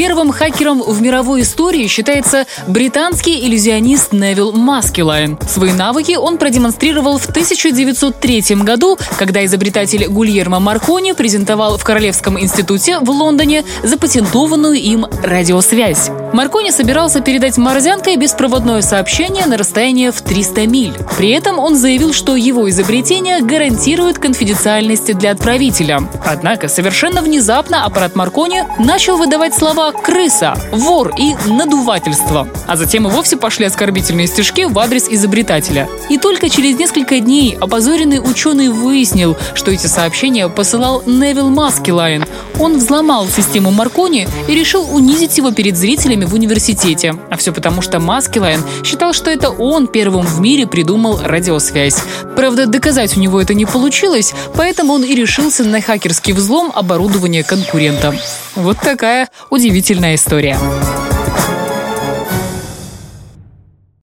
Первым хакером в мировой истории считается британский иллюзионист Невил Маскилайн. Свои навыки он продемонстрировал в 1903 году, когда изобретатель Гульермо Маркони презентовал в Королевском институте в Лондоне запатентованную им радиосвязь. Маркони собирался передать морзянкой беспроводное сообщение на расстояние в 300 миль. При этом он заявил, что его изобретение гарантирует конфиденциальность для отправителя. Однако совершенно внезапно аппарат Маркони начал выдавать слова крыса, вор и надувательство. А затем и вовсе пошли оскорбительные стишки в адрес изобретателя. И только через несколько дней опозоренный ученый выяснил, что эти сообщения посылал Невил Маскилайн. Он взломал систему Маркони и решил унизить его перед зрителями в университете. А все потому, что Маскилайн считал, что это он первым в мире придумал радиосвязь. Правда, доказать у него это не получилось, поэтому он и решился на хакерский взлом оборудования конкурента. Вот такая удивительная история.